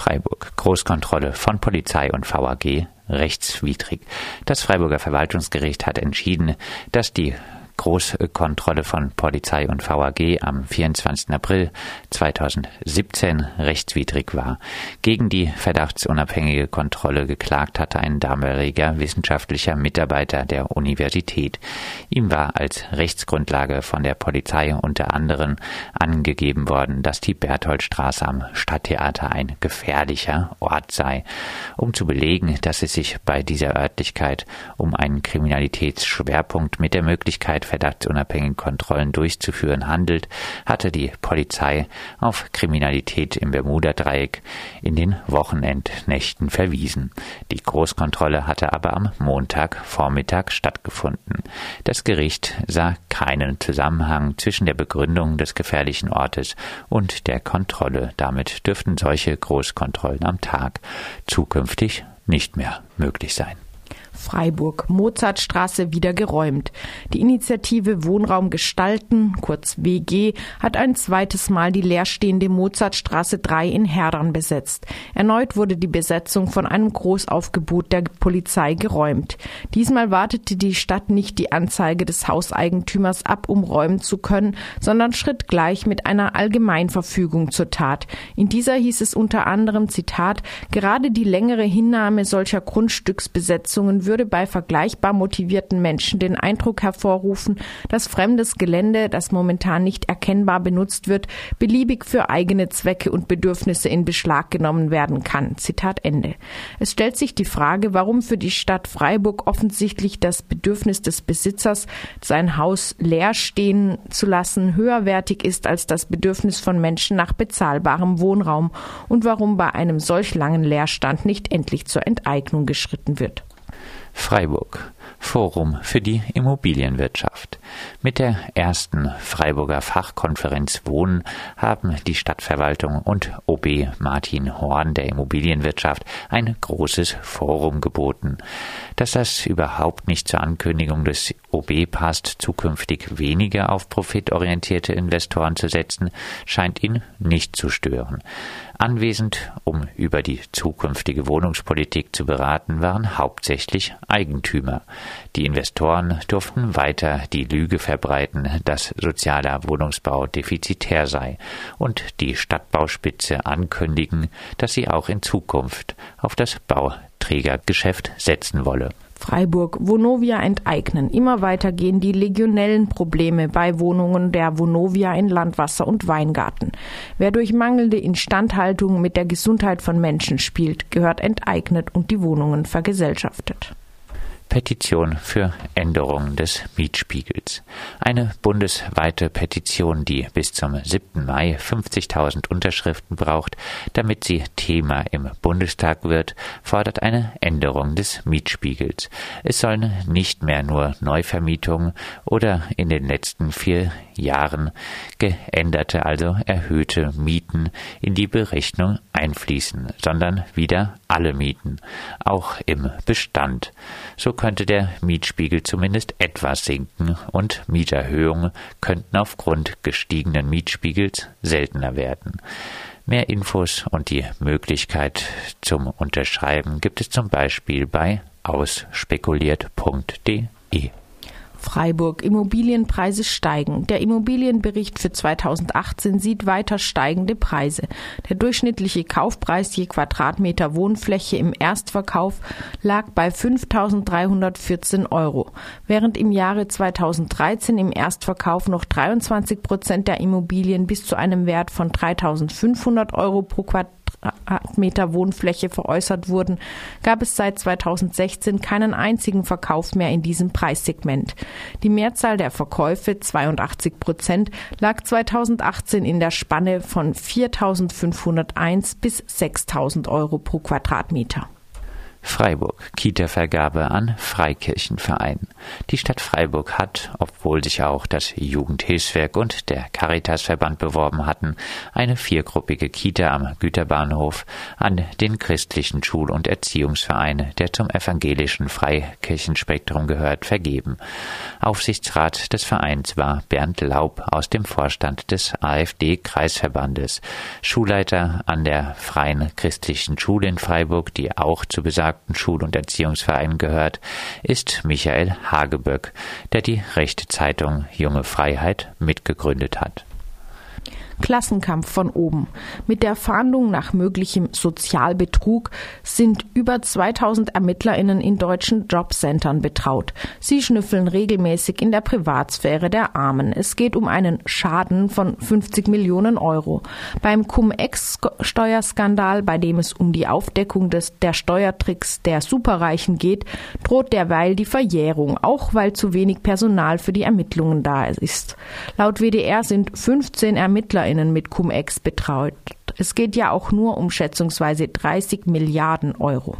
Freiburg. Großkontrolle von Polizei und VAG rechtswidrig. Das Freiburger Verwaltungsgericht hat entschieden, dass die Großkontrolle von Polizei und VAG am 24. April 2017 rechtswidrig war. Gegen die verdachtsunabhängige Kontrolle geklagt hatte ein damaliger wissenschaftlicher Mitarbeiter der Universität. Ihm war als Rechtsgrundlage von der Polizei unter anderem angegeben worden, dass die Bertholdstraße am Stadttheater ein gefährlicher Ort sei. Um zu belegen, dass es sich bei dieser Örtlichkeit um einen Kriminalitätsschwerpunkt mit der Möglichkeit verdachtsunabhängigen Kontrollen durchzuführen handelt, hatte die Polizei auf Kriminalität im Bermuda-Dreieck in den Wochenendnächten verwiesen. Die Großkontrolle hatte aber am Montagvormittag stattgefunden. Das Gericht sah keinen Zusammenhang zwischen der Begründung des gefährlichen Ortes und der Kontrolle. Damit dürften solche Großkontrollen am Tag zukünftig nicht mehr möglich sein. Freiburg, Mozartstraße wieder geräumt. Die Initiative Wohnraum gestalten, kurz WG, hat ein zweites Mal die leerstehende Mozartstraße 3 in Herdern besetzt. Erneut wurde die Besetzung von einem Großaufgebot der Polizei geräumt. Diesmal wartete die Stadt nicht die Anzeige des Hauseigentümers ab, um räumen zu können, sondern schritt gleich mit einer Allgemeinverfügung zur Tat. In dieser hieß es unter anderem Zitat, gerade die längere Hinnahme solcher Grundstücksbesetzungen würde bei vergleichbar motivierten Menschen den Eindruck hervorrufen, dass fremdes Gelände, das momentan nicht erkennbar benutzt wird, beliebig für eigene Zwecke und Bedürfnisse in Beschlag genommen werden kann. Zitat Ende. Es stellt sich die Frage, warum für die Stadt Freiburg offensichtlich das Bedürfnis des Besitzers, sein Haus leer stehen zu lassen, höherwertig ist als das Bedürfnis von Menschen nach bezahlbarem Wohnraum und warum bei einem solch langen Leerstand nicht endlich zur Enteignung geschritten wird. Freiburg Forum für die Immobilienwirtschaft. Mit der ersten Freiburger Fachkonferenz Wohnen haben die Stadtverwaltung und OB Martin Horn der Immobilienwirtschaft ein großes Forum geboten. Dass das überhaupt nicht zur Ankündigung des OB passt, zukünftig weniger auf profitorientierte Investoren zu setzen, scheint ihn nicht zu stören. Anwesend, um über die zukünftige Wohnungspolitik zu beraten, waren hauptsächlich Eigentümer. Die Investoren durften weiter die Lüge verbreiten, dass sozialer Wohnungsbau defizitär sei und die Stadtbauspitze ankündigen, dass sie auch in Zukunft auf das Bauträgergeschäft setzen wolle. Freiburg Vonovia enteignen. Immer weiter gehen die legionellen Probleme bei Wohnungen der Vonovia in Landwasser und Weingarten. Wer durch mangelnde Instandhaltung mit der Gesundheit von Menschen spielt, gehört enteignet und die Wohnungen vergesellschaftet. Petition für Änderung des Mietspiegels. Eine bundesweite Petition, die bis zum 7. Mai 50.000 Unterschriften braucht, damit sie Thema im Bundestag wird, fordert eine Änderung des Mietspiegels. Es sollen nicht mehr nur Neuvermietungen oder in den letzten vier Jahren geänderte, also erhöhte Mieten in die Berechnung einfließen, sondern wieder alle Mieten, auch im Bestand. So könnte der Mietspiegel zumindest etwas sinken und Mieterhöhungen könnten aufgrund gestiegenen Mietspiegels seltener werden. Mehr Infos und die Möglichkeit zum Unterschreiben gibt es zum Beispiel bei ausspekuliert.de. Freiburg. Immobilienpreise steigen. Der Immobilienbericht für 2018 sieht weiter steigende Preise. Der durchschnittliche Kaufpreis je Quadratmeter Wohnfläche im Erstverkauf lag bei 5.314 Euro, während im Jahre 2013 im Erstverkauf noch 23 Prozent der Immobilien bis zu einem Wert von 3.500 Euro pro Quadratmeter Quadratmeter Wohnfläche veräußert wurden, gab es seit 2016 keinen einzigen Verkauf mehr in diesem Preissegment. Die Mehrzahl der Verkäufe, 82 Prozent, lag 2018 in der Spanne von 4.501 bis 6.000 Euro pro Quadratmeter. Freiburg Kita-Vergabe an Freikirchenverein. Die Stadt Freiburg hat, obwohl sich auch das Jugendhilfswerk und der Caritasverband beworben hatten, eine viergruppige Kita am Güterbahnhof an den christlichen Schul- und Erziehungsverein, der zum evangelischen Freikirchenspektrum gehört, vergeben. Aufsichtsrat des Vereins war Bernd Laub aus dem Vorstand des AfD-Kreisverbandes. Schulleiter an der Freien Christlichen Schule in Freiburg, die auch zu besagten Schul- und Erziehungsvereinen gehört, ist Michael Hageböck, der die rechte Zeitung Junge Freiheit mitgegründet hat. Klassenkampf von oben. Mit der Fahndung nach möglichem Sozialbetrug sind über 2000 ErmittlerInnen in deutschen Jobcentern betraut. Sie schnüffeln regelmäßig in der Privatsphäre der Armen. Es geht um einen Schaden von 50 Millionen Euro. Beim Cum-Ex-Steuerskandal, bei dem es um die Aufdeckung des, der Steuertricks der Superreichen geht, droht derweil die Verjährung, auch weil zu wenig Personal für die Ermittlungen da ist. Laut WDR sind 15 Ermittler SchülerInnen mit Cum-Ex betraut. Es geht ja auch nur um schätzungsweise 30 Milliarden Euro.